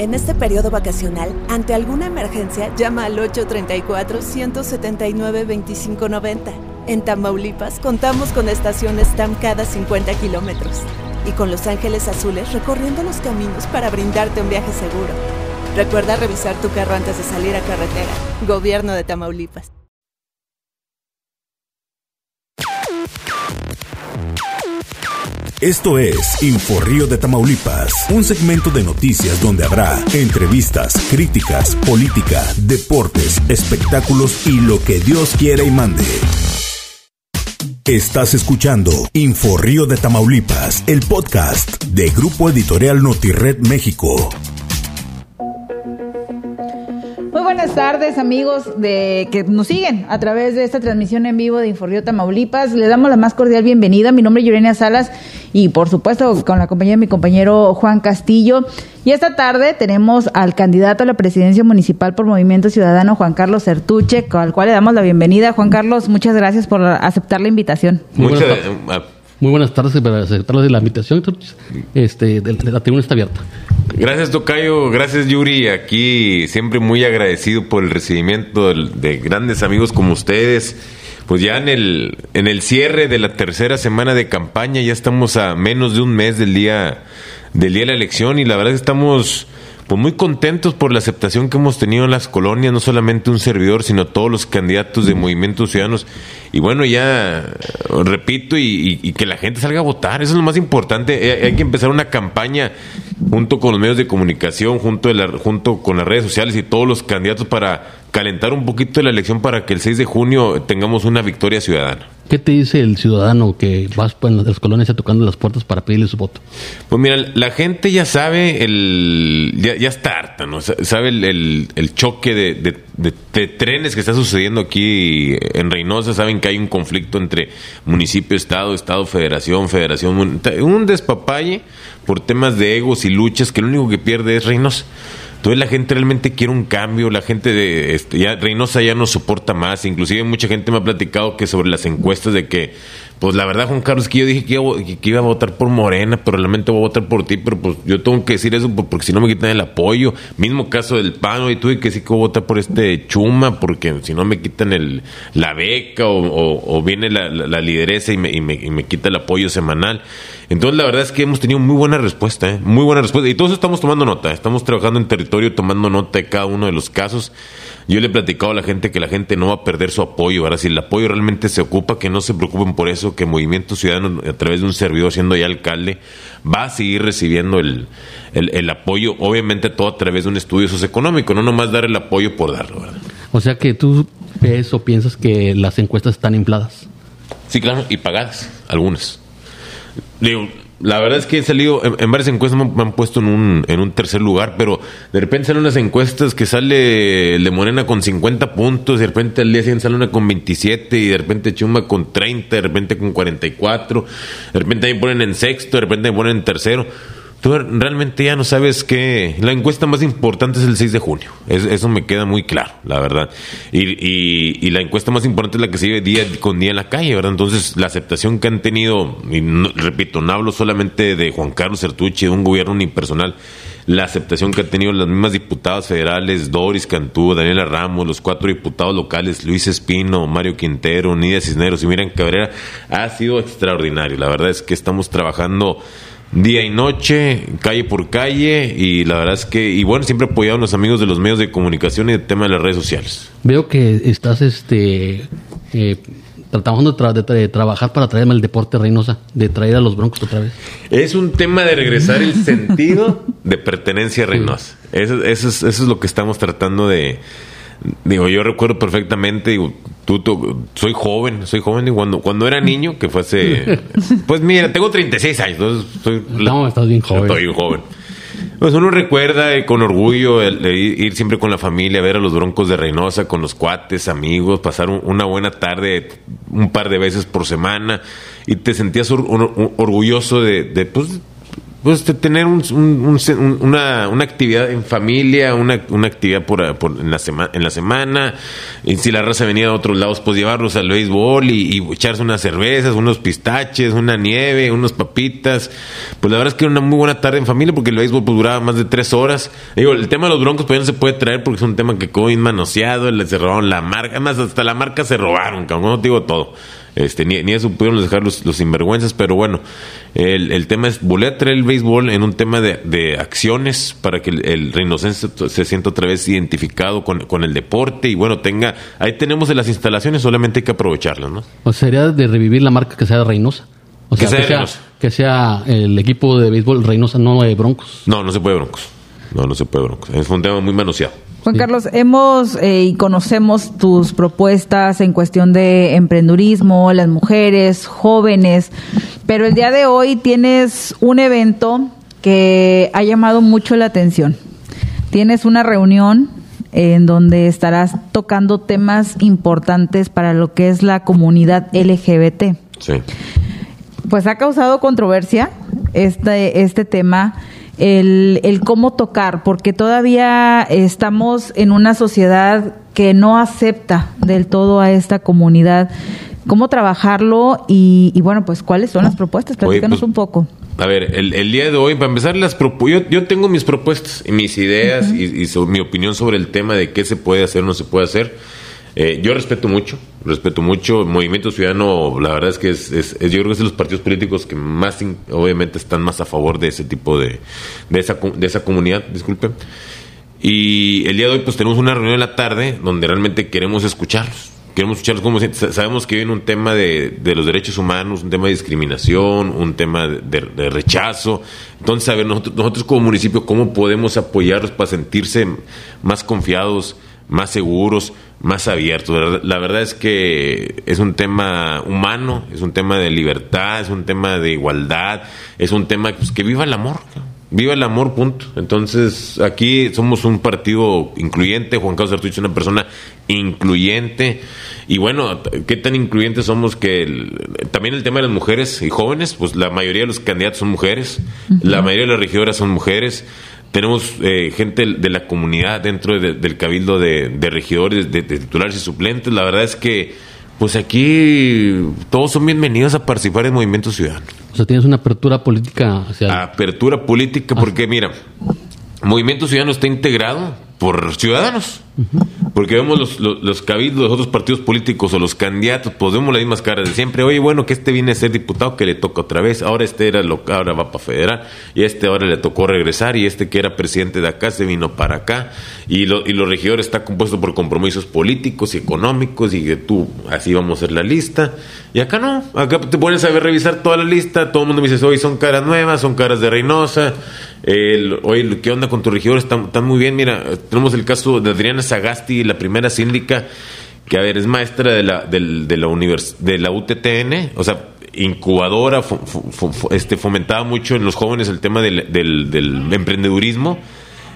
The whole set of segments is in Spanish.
En este periodo vacacional, ante alguna emergencia, llama al 834-179-2590. En Tamaulipas, contamos con estaciones TAM cada 50 kilómetros y con Los Ángeles Azules recorriendo los caminos para brindarte un viaje seguro. Recuerda revisar tu carro antes de salir a carretera. Gobierno de Tamaulipas. Esto es Inforrío de Tamaulipas, un segmento de noticias donde habrá entrevistas, críticas, política, deportes, espectáculos y lo que Dios quiera y mande. Estás escuchando Inforrío de Tamaulipas, el podcast de Grupo Editorial Notired México. Muy buenas tardes, amigos de que nos siguen a través de esta transmisión en vivo de Inforrío Tamaulipas. Les damos la más cordial bienvenida. Mi nombre es Yurenia Salas y, por supuesto, con la compañía de mi compañero Juan Castillo. Y esta tarde tenemos al candidato a la presidencia municipal por Movimiento Ciudadano, Juan Carlos Sertuche, al cual le damos la bienvenida. Juan Carlos, muchas gracias por aceptar la invitación. Muchas muy buenas tardes por aceptar la invitación. Este, la tribuna está abierta. Gracias, Tocayo. Gracias, Yuri. Aquí siempre muy agradecido por el recibimiento de, grandes amigos como ustedes. Pues ya en el, en el cierre de la tercera semana de campaña, ya estamos a menos de un mes del día, del día de la elección y la verdad que estamos pues muy contentos por la aceptación que hemos tenido en las colonias, no solamente un servidor, sino todos los candidatos de movimientos ciudadanos. Y bueno, ya repito, y, que la gente salga a votar, eso es lo más importante. Hay, que empezar una campaña junto con los medios de comunicación, junto, de la, junto con las redes sociales y todos los candidatos para calentar un poquito la elección para que el 6 de junio tengamos una victoria ciudadana. ¿Qué te dice el ciudadano que vas pues, en las colonias tocando las puertas para pedirle su voto? Pues mira, la gente ya sabe, el ya, ya está harta, ¿no? Sabe el, el, choque de, de, trenes que está sucediendo aquí en Reynosa. Saben que hay un conflicto entre municipio, Estado, Estado, Federación, Federación. Un despapalle por temas de egos y luchas que lo único que pierde es Reynosa. Entonces la gente realmente quiere un cambio, la gente de este, ya Reynosa ya no soporta más, inclusive mucha gente me ha platicado que sobre las encuestas de que pues la verdad, Juan Carlos, que yo dije que iba, a votar por Morena, pero realmente voy a votar por ti, pero pues yo tengo que decir eso porque si no me quitan el apoyo. Mismo caso del PAN, y tuve que decir que voy a votar por este Chuma, porque si no me quitan el, la beca o, viene la, lideresa y me, y, me, quita el apoyo semanal. Entonces, la verdad es que hemos tenido muy buena respuesta, ¿eh? muy buena respuesta. Y todos estamos tomando nota, estamos trabajando en territorio, tomando nota de cada uno de los casos. Yo le he platicado a la gente que la gente no va a perder su apoyo. Ahora, si el apoyo realmente se ocupa, que no se preocupen por eso, que Movimiento Ciudadano, a través de un servidor siendo ya alcalde, va a seguir recibiendo el, el, apoyo, obviamente todo a través de un estudio socioeconómico, no nomás dar el apoyo por darlo. ¿verdad? O sea que tú ves o piensas que las encuestas están infladas. Sí, claro, y pagadas, algunas. Digo, la verdad es que he salido, en, varias encuestas me, han puesto en un, en un tercer lugar, pero de repente salen unas encuestas que sale el de Morena con 50 puntos, de repente al día siguiente sale una con 27, y de repente Chuma con 30, de repente con 44, de repente me ponen en sexto, de repente me ponen en tercero tú realmente ya no sabes que la encuesta más importante es el 6 de junio. eso me queda muy claro, la verdad. Y, y, la encuesta más importante es la que se vive día con día en la calle, ¿verdad? Entonces, la aceptación que han tenido, y repito, no hablo solamente de Juan Carlos Sertucci, de un gobierno unipersonal, la aceptación que han tenido las mismas diputadas federales, Doris Cantú, Daniela Ramos, los cuatro diputados locales, Luis Espino, Mario Quintero, Nidia Cisneros y Miran Cabrera, ha sido extraordinario. La verdad es que estamos trabajando día y noche, calle por calle, y la verdad es que, y bueno, siempre apoyado a los amigos de los medios de comunicación y el tema de las redes sociales. Veo que estás este eh, tratando de, trabajar para traerme el deporte Reynosa, de traer a los Broncos otra vez. Es un tema de regresar el sentido de pertenencia a Reynosa. Eso, eso, es, eso es lo que estamos tratando de, Digo, yo recuerdo perfectamente, digo, tú, soy joven, soy joven y cuando, cuando era niño, que fue hace... Pues mira, tengo 36 años, entonces soy... No, estás bien joven. Estoy bien joven. Pues uno recuerda eh, con orgullo el, ir siempre con la familia, ver a los broncos de Reynosa, con los cuates, amigos, pasar una buena tarde un par de veces por semana y te sentías orgulloso de, de, pues, pues tener un- un- una, una actividad en familia, una, una actividad por, por- en, la semana en la semana. Y si la raza venía de otros lados, pues llevarlos al béisbol y, y echarse unas cervezas, unos pistaches, una nieve, unas papitas. Pues la verdad es que era una muy buena tarde en familia porque el béisbol pues, duraba más de tres horas. Digo, el tema de los broncos pues ya no se puede traer porque es un tema que quedó manoseado, le se robaron la marca, además hasta la marca se robaron, cabrón, no te digo todo. Este, ni, ni eso pudieron dejar los, los sinvergüenzas, pero bueno, el, el tema es volver a traer el béisbol en un tema de, de acciones para que el, el se sienta otra vez identificado con, con el deporte y bueno, tenga, ahí tenemos las instalaciones, solamente hay que aprovecharlas, ¿no? O sería de revivir la marca que sea de Reynosa. O Que sea, sea que sea, que sea el equipo de béisbol Reynosa, no de Broncos. No, no se puede broncos. No, no se puede broncos. Es un tema muy manoseado. Juan Carlos, hemos eh, y conocemos tus propuestas en cuestión de emprendurismo, las mujeres, jóvenes, pero el día de hoy tienes un evento que ha llamado mucho la atención. Tienes una reunión en donde estarás tocando temas importantes para lo que es la comunidad LGBT. Sí. Pues ha causado controversia este, este tema, el, el cómo tocar, porque todavía estamos en una sociedad que no acepta del todo a esta comunidad. ¿Cómo trabajarlo? Y, y bueno, pues cuáles son las propuestas? Oye, Platícanos pues, un poco. A ver, el, el día de hoy, para empezar, las yo, yo tengo mis propuestas y mis ideas y, y so- mi opinión sobre el tema de qué se puede hacer o no se puede hacer. Eh, yo respeto mucho, respeto mucho. Movimiento Ciudadano, la verdad es que es, es- es- yo creo que es de los partidos políticos que más, obviamente, están más a favor de ese tipo de, de, esa, de esa comunidad, disculpen. Y el día de hoy, pues tenemos una reunión en la tarde donde realmente queremos escucharlos. Queremos escucharlos como sabemos que viene un tema de, de los derechos humanos, un tema de discriminación, un tema de- de rechazo. Entonces, a ver, nosotros, nosotros como municipio, ¿cómo podemos apoyarlos para sentirse más confiados, más seguros, más abiertos? La verdad, es que es un tema humano, es un tema de libertad, es un tema de igualdad, es un tema pues, que viva el amor. Viva el amor, punto. Entonces, aquí somos un partido incluyente. Juan Carlos Artucho es una persona incluyente. Y bueno, ¿qué tan incluyentes somos que el- también el tema de las mujeres y jóvenes? Pues la mayoría de los candidatos son mujeres. La mayoría de las regidoras son mujeres. Tenemos eh, gente de la comunidad dentro de- del cabildo de, de regidores, de, de titulares y suplentes. La verdad es que, pues aquí todos son bienvenidos a participar en Movimiento Ciudadano O sea, tienes una apertura política hacia... apertura política, porque mira, Movimiento Ciudadano está integrado por ciudadanos. Porque vemos los, los, los cabildos los otros partidos políticos o los candidatos, pues vemos las mismas caras de siempre. Oye, bueno, que este viene a ser diputado, que le toca otra vez. Ahora este era lo, ahora va para federal. Y este ahora le tocó regresar. Y este que era presidente de acá se vino para acá. Y, lo, y los regidores está compuesto por compromisos políticos y económicos. Y que tú, así vamos a hacer la lista. Y acá no. Acá te pones a ver, revisar toda la lista. Todo el mundo me dice, hoy son caras nuevas, son caras de Reynosa. El, oye, ¿qué onda con tu regidor? Están, están muy bien. Mira, tenemos el caso de Adriana Sagasti, la primera síndica, que a ver, es maestra de la, de la, univers- de la UTTN, o sea, incubadora, este, fomentaba mucho en los jóvenes el tema del, del- del emprendedurismo.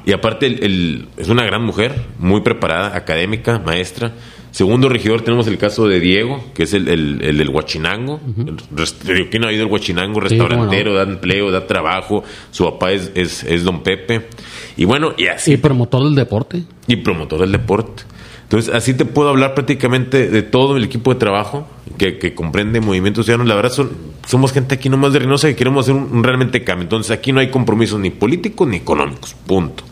Y aparte, el- el- es una gran mujer, muy preparada, académica, maestra. Segundo regidor tenemos el caso de Diego, que es el, el- el del Huachinango. El rest- ¿Quién ha oído el Huachinango? Sí. Restaurantero, da empleo, da trabajo. Su papá es, es, es don Pepe. Y bueno, y así Y promotor del deporte. y promotor del deporte. Entonces, así te puedo hablar prácticamente de todo el equipo de trabajo que, que comprende Movimiento Ciudadano. La verdad, son, somos gente aquí nomás de Reynosa que queremos hacer un, un realmente cambio. Entonces, aquí no hay compromisos ni políticos ni económicos. Punto.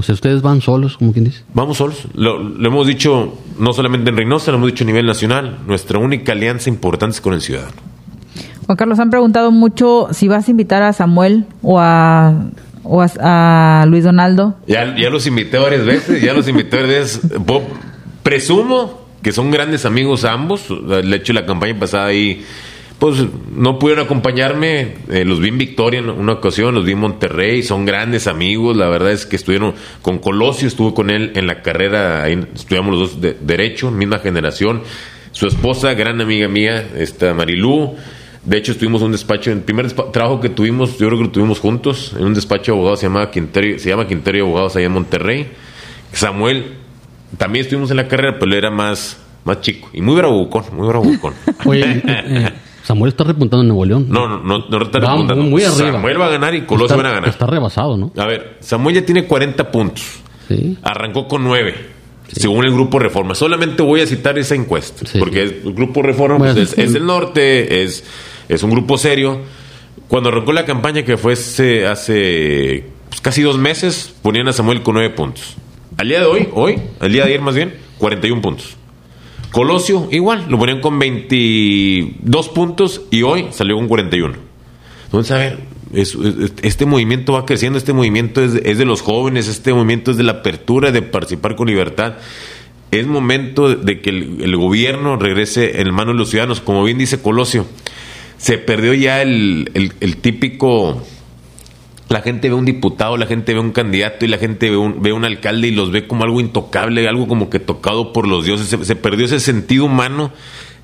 O sea, ustedes van solos, como quien dice. Vamos solos. Lo, lo hemos dicho no solamente en Reynosa, lo hemos dicho a nivel nacional. Nuestra única alianza importante es con el ciudadano. Juan Carlos, han preguntado mucho si vas a invitar a Samuel o a, o a, a Luis Donaldo. Ya, ya los invité varias veces, ya los invité varias veces. Presumo que son grandes amigos ambos. De hecho, la campaña pasada ahí, pues no pudieron acompañarme. Eh, los vi en Victoria en una ocasión, los vi en Monterrey. Son grandes amigos. La verdad es que estuvieron con Colosio, estuve con él en la carrera. Ahí estudiamos los dos de Derecho, misma generación. Su esposa, gran amiga mía, esta Marilú. De hecho, estuvimos en un despacho, el primer trabajo que tuvimos, yo creo que lo tuvimos juntos, en un despacho de abogados, se llama Quinterio, se llama Quinterio Abogados allá en Monterrey. Samuel, también estuvimos en la carrera, pero él era más, más chico y muy bravucón, muy bravucón. Oye, eh, Samuel está repuntando en Nuevo León. No, no, no, no está Va repuntando. muy arriba. Samuel va a ganar y Colosio van a ganar. Está rebasado, ¿no? A ver, Samuel ya tiene 40 puntos. Sí. Arrancó con 9. Según el Grupo Reforma. Solamente voy a citar esa encuesta. Sí. Porque el Grupo Reforma pues, es, es del norte, es, es un grupo serio. Cuando arrancó la campaña, que fue hace, hace, pues, casi dos meses, ponían a Samuel con 9 puntos. Al día de hoy, hoy, al día de ayer más bien, 41 puntos. Colosio, igual, lo ponían con 22 puntos y hoy salió con 41. Entonces, a ver, es- es- este movimiento va creciendo, este movimiento es, es de los jóvenes, este movimiento es de la apertura, de participar con libertad. Es momento de que el, gobierno regrese en manos de los ciudadanos. Como bien dice Colosio, se perdió ya el- el típico... La gente ve un diputado, la gente ve un candidato y la gente ve un, ve un alcalde y los ve como algo intocable, algo como que tocado por los dioses. Se, perdió ese sentido humano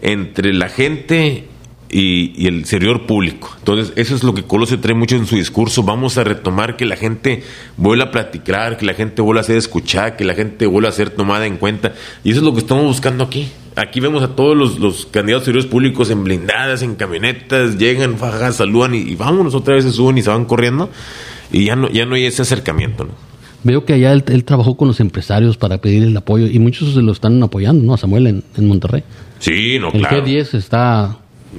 entre la gente y, y el servidor público. Entonces, eso es lo que Colosio trae mucho en su discurso. Vamos a retomar que la gente vuelva a platicar, que la gente vuelva a ser escuchada, que la gente vuelva a ser tomada en cuenta. Y eso es lo que estamos buscando aquí. Aquí vemos a todos los, los candidatos a servidores públicos en blindadas, en camionetas, llegan, fajan, saludan y, y vámonos otra vez se suben y se van corriendo. Y ya no, ya no hay ese acercamiento, ¿no? Veo que allá él, él trabajó con los empresarios para pedir el apoyo y muchos se lo están apoyando, ¿no? A Samuel en, en Monterrey. Sí, no, El claro. G10 está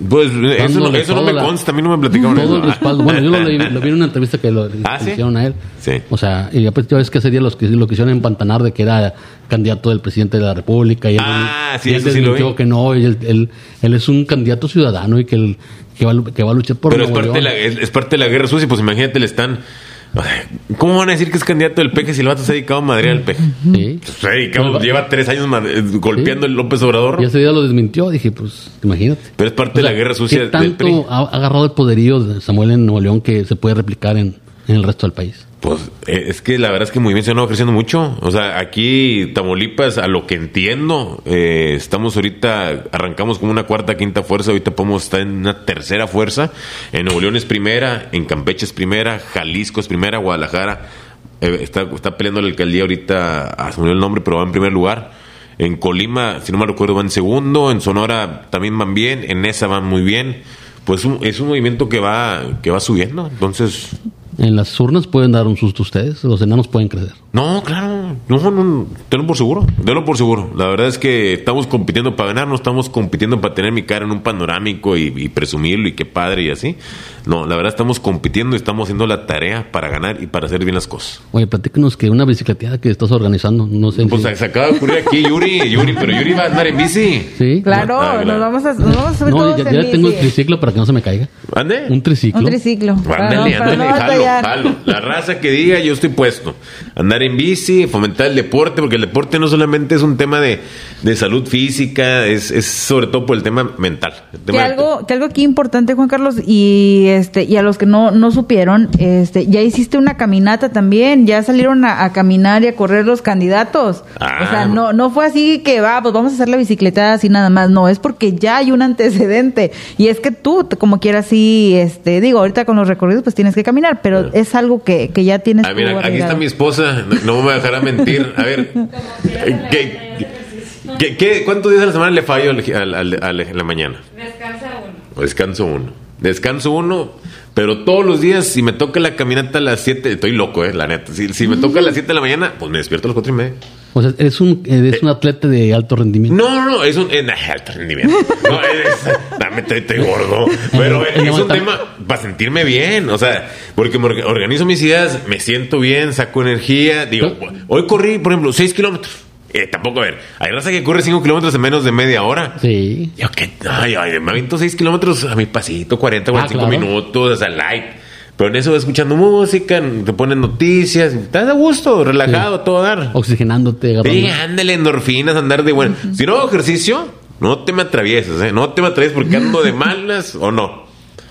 Pues eso, no, eso no me la- consta, a mí no me platicaron todo eso. el respaldo. Bueno, yo lo, leí- lo vi en una entrevista que lo ¿Ah, sí? hicieron a él. Sí. O sea, y después ya ves que ese día los que lo quisieron empantanar de que era candidato del presidente de la República y él, Ah, sí, y él eso sí lo vi. que no, y él, él, él es un candidato ciudadano y que, él, que, va, a lu- que va a luchar por Pero es parte, de la, es, es parte de la guerra sucia, pues imagínate, le están... ¿Cómo van a decir que es candidato del peje si el vato se ha dedicado a madrear al peje? Sí. Se ha dedicado, lleva tres años eh, golpeando el López Obrador. Y ese día lo desmintió, dije, pues, imagínate. Pero es parte O sea, de la guerra sucia ¿qué del PRI. tanto ha ha agarrado el poderío de Samuel en Nuevo León que se puede replicar en, en el resto del país? Pues eh, es que la verdad es que el movimiento no va creciendo mucho. O sea, aquí Tamaulipas, a lo que entiendo, eh, estamos ahorita, arrancamos como una cuarta, quinta fuerza, ahorita podemos estar en una tercera fuerza. En Nuevo León es primera, en Campeche es primera, Jalisco es primera, Guadalajara eh, está, está peleando la alcaldía ahorita, ah, se me olvidó el nombre, pero va en primer lugar. En Colima, si no me recuerdo, va en segundo. En Sonora también van bien. En esa van muy bien. Pues es un movimiento que va, que va subiendo. Entonces, En las urnas pueden dar un susto ustedes, los enanos pueden crecer. No, claro, no, no, tenlo por seguro, tenlo por seguro. La verdad es que estamos compitiendo para ganar, no estamos compitiendo para tener mi cara en un panorámico y, y presumirlo y qué padre y así. No, la verdad estamos compitiendo y estamos haciendo la tarea para ganar y para hacer bien las cosas. Oye, platícanos que una bicicleteada que estás organizando, no sé. Pues si- se acaba de ocurrir aquí Yuri, Yuri, pero Yuri va a andar en bici. Sí. Claro, Ah, claro. nos vamos a, nos vamos a subir No, todos ya, en ya tengo el bici. triciclo para que no se me caiga. ¿Ande? Un triciclo. Un triciclo. Ándale, ándale, no jalo, jalo. La raza que diga, yo estoy puesto. Andar en bici, fomentar el deporte, porque el deporte no solamente es un tema de, de salud física, es, es sobre todo por el tema mental. el Que algo, que algo aquí importante, Juan Carlos, y este, y a los que no, no supieron, este, ya hiciste una caminata también, ya salieron a, a caminar y a correr los candidatos. Ah. O sea, no, no fue así que va, pues vamos a hacer la bicicleta así nada más, no, es porque ya hay un antecedente. Y es que tú, como quieras, sí, este, digo, ahorita con los recorridos, pues tienes que caminar, pero es algo que, que ya tienes Ah, mira, aquí está mi esposa, no, no me va a dejar a mentir. A ver, ¿qué, qué- qué- cuántos días a la semana le fallo al, al- al- al- en la mañana? Descansa uno. Descanso uno. Descanso uno, pero todos los días, si me toca la caminata a las 7, estoy loco, eh, la neta. Si, si me toca a las 7 de la mañana, pues me despierto a las 4 y media. O sea, eres un, eres un atleta de alto rendimiento. No, no, es un. En alto rendimiento. No, es. Dame, estoy, estoy gordo. Pero es un tema para sentirme bien. O sea, porque me orga- organizo mis ideas, me siento bien, saco energía. Digo, hoy corrí, por ejemplo, 6 kilómetros. Eh, tampoco, a ver, hay raza que corre 5 kilómetros en menos de media hora. Sí. Yo que, ay, ay, me aviento 6 kilómetros a mi pasito, 40, 45 Ah, claro. minutos, o sea, light. Pero en eso escuchando música, te ponen noticias, estás a gusto, relajado, todo dar. Oxigenándote, agarrando. Sí, ándale, endorfinas, andar de bueno. Si no hago ejercicio, no te me atravieses, ¿eh? No te me atravieses porque ando de malas o no.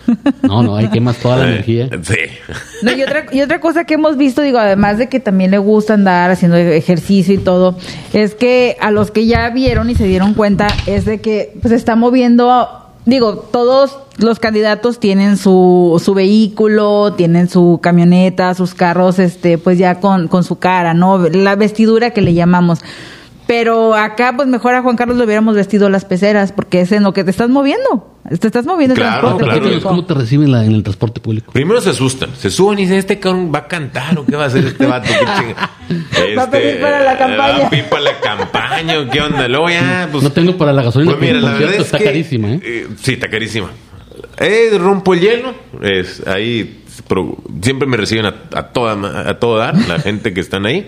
No, no, ahí quemas toda la Eh, energía. Sí. No, y, otra, y otra cosa que hemos visto, digo, además de que también le gusta andar haciendo ejercicio y todo, es que a los que ya vieron y se dieron cuenta es de que pues, se está moviendo, digo, todos los candidatos tienen su, su vehículo, tienen su camioneta, sus carros, este, pues ya con, con su cara, ¿no? La vestidura que le llamamos. Pero acá, pues mejor a Juan Carlos le hubiéramos vestido las peceras, porque es en lo que te estás moviendo. Te estás moviendo en Claro, transporte claro. público. ¿Cómo te reciben la- en el transporte público? Primero se asustan, se suben y dicen, este cabrón va a cantar o qué va a hacer este vato. ¿Qué chinga? Va a pedir para la eh, campaña. Va a pedir para la campaña, ¿o ¿qué onda? Luego ya, pues... no tengo para la gasolina, Pues mira, la verdad es está que, carísima, ¿eh? eh, sí, está carísima. Eh, rompo el hielo, es ahí pro- siempre me reciben a, a toda a todo dar, la gente que están ahí.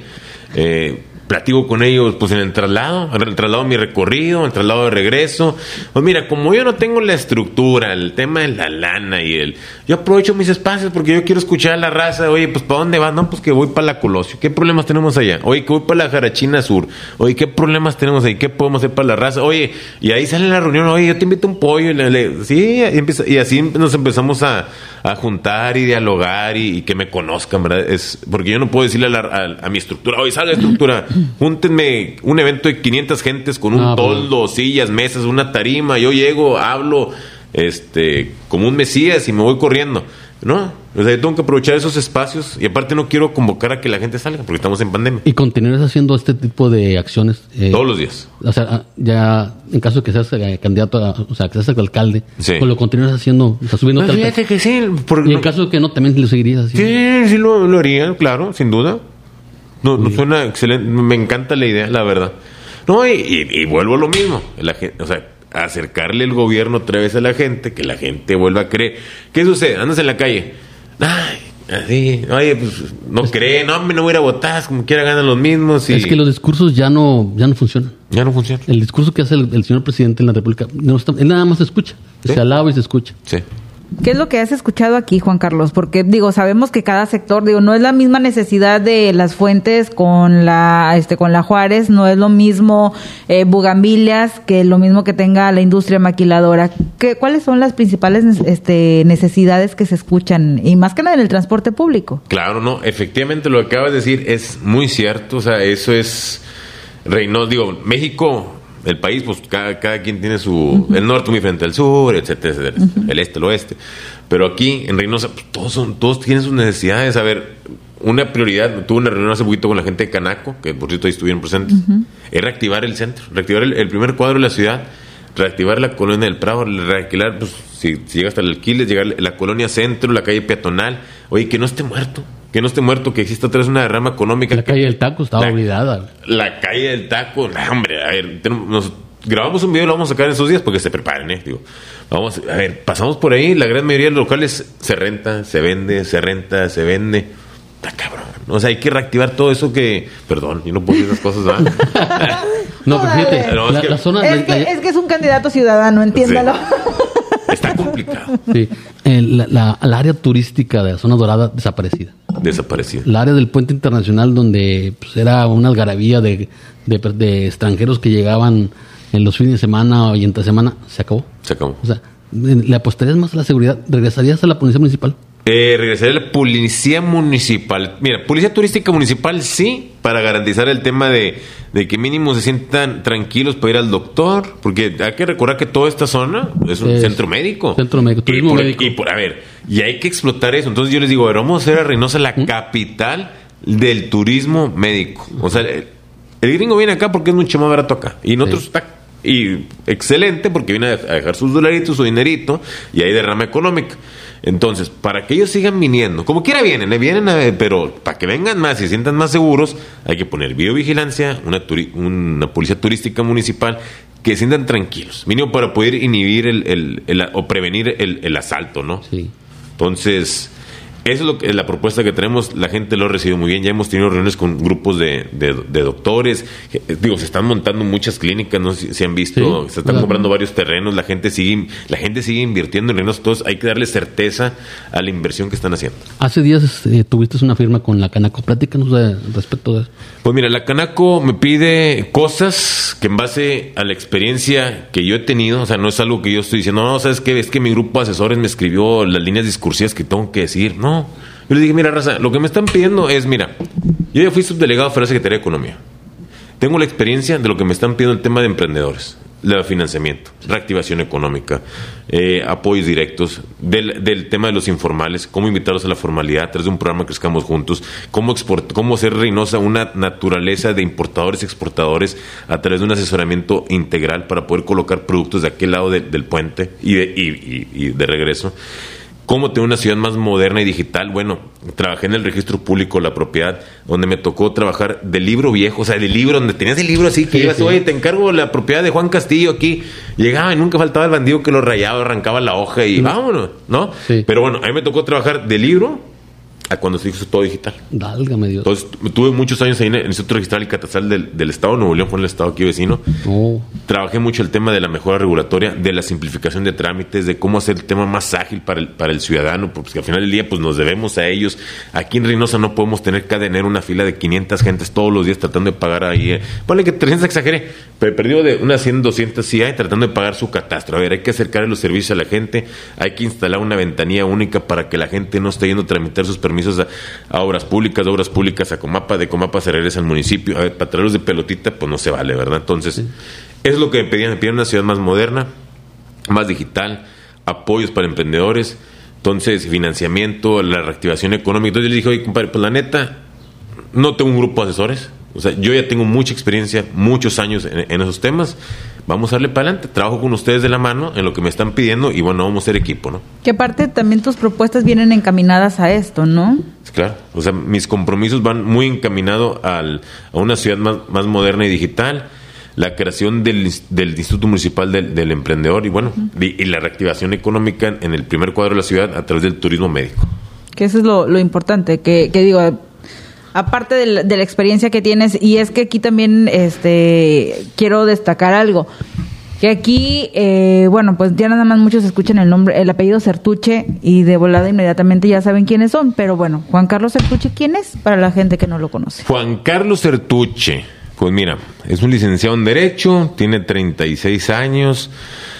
Eh, platico con ellos pues en el traslado, en el traslado de mi recorrido, en el traslado de regreso. Pues mira, como yo no tengo la estructura, el tema de la lana y el... Yo aprovecho mis espacios porque yo quiero escuchar a la raza. Oye, pues ¿para dónde vas? No, pues que voy para la Colosio. ¿Qué problemas tenemos allá? Oye, que voy para la Jarachina Sur. Oye, ¿qué problemas tenemos ahí? ¿Qué podemos hacer para la raza? Oye, y ahí sale la reunión. Oye, yo te invito un pollo. Y, le- le- sí, y, empieza- y así nos empezamos a, juntar y dialogar y, que me conozcan, ¿verdad? Es, porque yo no puedo decirle a, la- a- a mi estructura, oye, salga estructura, júntenme un evento de 500 gentes con un Ah, pues. toldo, sillas, mesas, una tarima. Yo llego, hablo este como un mesías y me voy corriendo. ¿No? O sea, yo tengo que aprovechar esos espacios y aparte no quiero convocar a que la gente salga porque estamos en pandemia. Y continuarás haciendo este tipo de acciones. eh, Todos los días. O sea, ya en caso de que seas eh, candidato, a- o sea, que seas alcalde, Sí. pues lo continúas haciendo, o sea, subiendo Pues fíjate que sí. porque Y en no- caso de que no, también lo seguirías haciendo. Sí, sí lo, lo haría, claro, sin duda. No, no suena excelente, me encanta la idea, la verdad. No, y, y- y vuelvo a lo mismo, la gente, o sea, acercarle el gobierno otra vez a la gente, que la gente vuelva a creer. ¿Qué sucede? Andas en la calle, ay, así, oye, pues no cree, no, hombre, no voy a ir a votar, como quiera ganan los mismos y Es que los discursos ya no, ya no funcionan. ya no funciona. El discurso que hace el, el señor presidente en la República, no está- él nada más se escucha. Sí. Se alaba y se escucha. Sí. ¿Qué es lo que has escuchado aquí, Juan Carlos? Porque digo, sabemos que cada sector, digo, no es la misma necesidad de las fuentes con la, este, con la Juárez, no es lo mismo eh, Bugambilias que lo mismo que tenga la industria maquiladora. ¿Qué, ¿Cuáles son las principales este, necesidades que se escuchan y más que nada en el transporte público? Claro, no, efectivamente lo que acabas de decir es muy cierto, o sea, eso es Reynosa, digo, México, el país, pues cada, cada quien tiene su, el norte muy frente al sur, etcétera, etcétera, el este, el oeste, pero aquí en Reynosa, pues, todos son, todos tienen sus necesidades, a ver, una prioridad, tuve una reunión hace poquito con la gente de Canaco, que por cierto ahí estuvieron presentes, es reactivar el centro, reactivar el, el primer cuadro de la ciudad, reactivar la colonia del Prado, reactivar, pues, si, si llega hasta el Alquiles, llegar la colonia centro, la calle peatonal, oye, que no esté muerto, que no esté muerto, que exista otra vez una derrama económica. La calle del Taco estaba La- olvidada. La calle del taco, hombre, a ver, tenemos- nos- grabamos un video, lo vamos a sacar en esos días porque se preparen, ¿eh? Digo, vamos, a ver, pasamos por ahí, la gran mayoría de los locales se renta, se vende, se renta, se vende. Está cabrón. O sea, hay que reactivar todo eso que. Perdón, yo no puedo decir esas cosas, ¿verdad? No, pero fíjate, No, es la, que- la zona... Es que, la- es que es un candidato ciudadano, entiéndalo. Está complicado. sí, eh, la, área turística de la zona dorada desaparecida. Desaparecido. La área del puente internacional donde pues, era una algarabía de, de, de extranjeros que llegaban en los fines de semana y entre semana, se acabó. Se acabó. O sea, ¿le apostarías más a la seguridad? ¿Regresarías a la policía municipal? Eh, regresaría a la policía municipal. Mira, policía turística municipal sí, para garantizar el tema de, de que mínimo se sientan tranquilos para ir al doctor, porque hay que recordar que toda esta zona es un Es centro médico. centro médico, Y turismo por- médico. Y por, a ver, y hay que explotar eso. Entonces yo les digo, a ver, vamos a hacer a Reynosa la capital del turismo médico. O sea, el, el gringo viene acá porque es mucho más barato acá. Y nosotros Sí. está y excelente porque viene a dejar sus dolaritos, su dinerito y hay derrama económica. Entonces, para que ellos sigan viniendo, como quiera vienen, ¿eh? vienen, a- pero para que vengan más y se sientan más seguros, hay que poner videovigilancia, una, turi- una policía turística municipal, que se sientan tranquilos, mínimo para poder inhibir el, el- el- o prevenir el, el asalto, ¿no? Sí. Entonces, eso es lo que, la propuesta que tenemos. La gente lo ha recibido muy bien. Ya hemos tenido reuniones con grupos de, de- de doctores. Eh, Digo, se están montando muchas clínicas, no sé si, han visto. Sí, se están claro. comprando varios terrenos. La gente sigue, la gente sigue invirtiendo en reinos. Todos hay que darle certeza a la inversión que están haciendo. Hace días eh, tuviste una firma con la Canaco. Platícanos de, respecto de eso. Pues mira, la Canaco me pide cosas que en base a la experiencia que yo he tenido, o sea, no es algo que yo estoy diciendo, no, sabes qué, es que mi grupo de asesores me escribió las líneas discursivas que tengo que decir. No, yo les dije, mira, raza, lo que me están pidiendo es, mira, yo ya fui subdelegado para la Secretaría de Economía. Tengo la experiencia de lo que me están pidiendo el tema de emprendedores. el financiamiento, reactivación económica, eh, apoyos directos, del, del, tema de los informales, cómo invitarlos a la formalidad a través de un programa que crezcamos juntos, cómo, export, cómo hacer Reynosa una naturaleza de importadores y exportadores a través de un asesoramiento integral para poder colocar productos de aquel lado de, del puente y de, y, y de regreso cómo tener una ciudad más moderna y digital. Bueno, trabajé en el registro público la propiedad, donde me tocó trabajar de libro viejo, o sea, de libro, donde tenías el libro así, que ibas, oye, te encargo la propiedad de Juan Castillo aquí. Llegaba y nunca faltaba el bandido que lo rayaba, arrancaba la hoja y vámonos, ¿no? Pero bueno, a mí me tocó trabajar de libro a cuando se hizo todo digital. Dálgame Dios. Entonces, tuve muchos años ahí en el Instituto Registral y Catastral del, del, Estado. Nuevo León fue el estado aquí vecino. Oh. Trabajé mucho el tema de la mejora regulatoria, de la simplificación de trámites, de cómo hacer el tema más ágil para el, para el ciudadano, porque al final del día pues nos debemos a ellos. Aquí en Reynosa no podemos tener que tener una fila de 500 gentes todos los días tratando de pagar ahí. Eh. Ponle que 300 exageré, pero perdido de unas 100, 200 sí hay tratando de pagar su catastro. A ver, hay que acercar los servicios a la gente, hay que instalar una ventanilla única para que la gente no esté yendo a tramitar sus permisos a a obras públicas, de obras públicas a Comapa, de Comapa se regresa al municipio. A ver, para traerlos de pelotita, pues no se vale, ¿verdad? Entonces, es lo que me pedían. Me pedían una ciudad más moderna, más digital, apoyos para emprendedores, entonces financiamiento, la reactivación económica. Entonces yo le dije, oye, compadre, pues la neta, no tengo un grupo de asesores. O sea, yo ya tengo mucha experiencia, muchos años en esos temas vamos a darle para adelante. Trabajo con ustedes de la mano en lo que me están pidiendo y bueno, vamos a ser equipo, ¿no? Que aparte también tus propuestas vienen encaminadas a esto, ¿no? Claro, o sea, mis compromisos van muy encaminados a una ciudad más, más moderna y digital la creación del, del Instituto Municipal del, del Emprendedor y bueno, y, y, la reactivación económica en el primer cuadro de la ciudad a través del turismo médico. Que eso es lo, lo importante, que, que digo, aparte de la, de la, experiencia que tienes, y es que aquí también este, quiero destacar algo. Que aquí, eh, bueno, pues ya nada más muchos escuchan el nombre, el apellido Certuche y de volada inmediatamente ya saben quiénes son. Pero bueno, Juan Carlos Certuche, ¿quién es? Para la gente que no lo conoce. Juan Carlos Certuche, pues mira, es un licenciado en Derecho, tiene 36 años,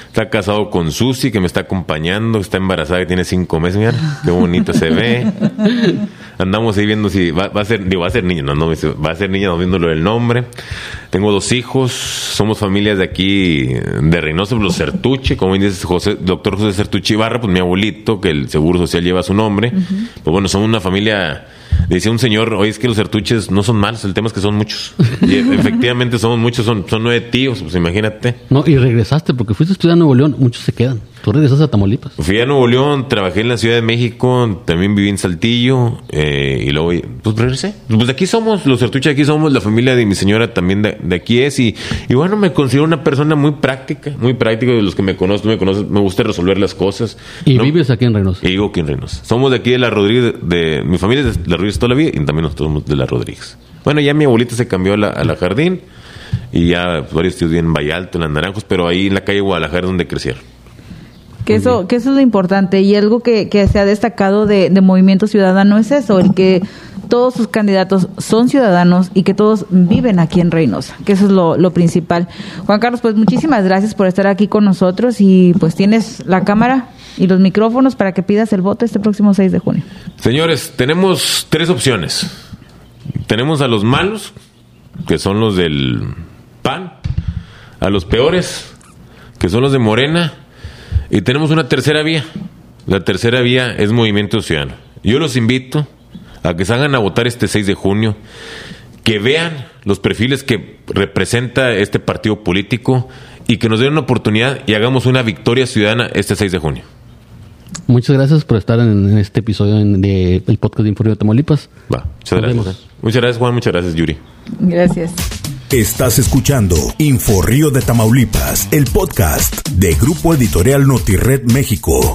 está casado con Susi, que me está acompañando, está embarazada y tiene cinco meses, mira, qué bonito se ve. andamos ahí viendo si va, va, a ser, digo, va a ser niña, no, no, va a ser niña, no viéndolo el nombre. Tengo dos hijos, somos familias de aquí, de Reynosa, los Certuche, como dices, José, doctor José Certuche Ibarra, pues mi abuelito, que el Seguro Social lleva su nombre. Uh -huh. Pues bueno, somos una familia Decía un señor, oye, es que los sertuches no son malos, el tema es que son muchos. Y efectivamente somos muchos, son, son nueve tíos, pues imagínate. No, y regresaste, porque fuiste a estudiar a Nuevo León, muchos se quedan. Tú regresaste a Tamaulipas. Fui a Nuevo León, trabajé en la Ciudad de México, también viví en Saltillo, eh, y luego, pues regresé. Pues de aquí somos, los sertuches aquí somos, la familia de mi señora también de, de aquí es, y, y, bueno, me considero una persona muy práctica, muy práctica, de los que me conocen, me conocen, me gusta resolver las cosas. ¿Y ¿no? vives aquí en Reynosa? Y vivo aquí en Reynosa. Somos de aquí de la Rodríguez, de, de mi familia es de la Rodríguez toda la vida, y también nosotros somos de la Rodríguez. Bueno, ya mi abuelita se cambió a la, a la jardín, y ya varios tíos viven en Vallalto, en las Naranjos, pero ahí en la calle Guadalajara es donde crecieron. Que eso, que eso es lo importante y algo que, que se ha destacado de, de, Movimiento Ciudadano es eso, el que todos sus candidatos son ciudadanos y que todos viven aquí en Reynosa, que eso es lo, lo principal. Juan Carlos, pues muchísimas gracias por estar aquí con nosotros y pues tienes la cámara y los micrófonos para que pidas el voto este próximo 6 de junio. Señores, tenemos tres opciones. Tenemos a los malos, que son los del PAN, a los peores, que son los de Morena, y tenemos una tercera vía. La tercera vía es Movimiento Ciudadano. Yo los invito a que salgan a votar este 6 de junio, que vean los perfiles que representa este partido político y que nos den una oportunidad y hagamos una victoria ciudadana este 6 de junio. Muchas gracias por estar en, este episodio del de, podcast de Informe de Tamaulipas. Va, muchas gracias. Vemos. Muchas gracias, Juan. Muchas gracias, Yuri. Gracias. Estás escuchando Info Río de Tamaulipas, el podcast de Grupo Editorial Notired México.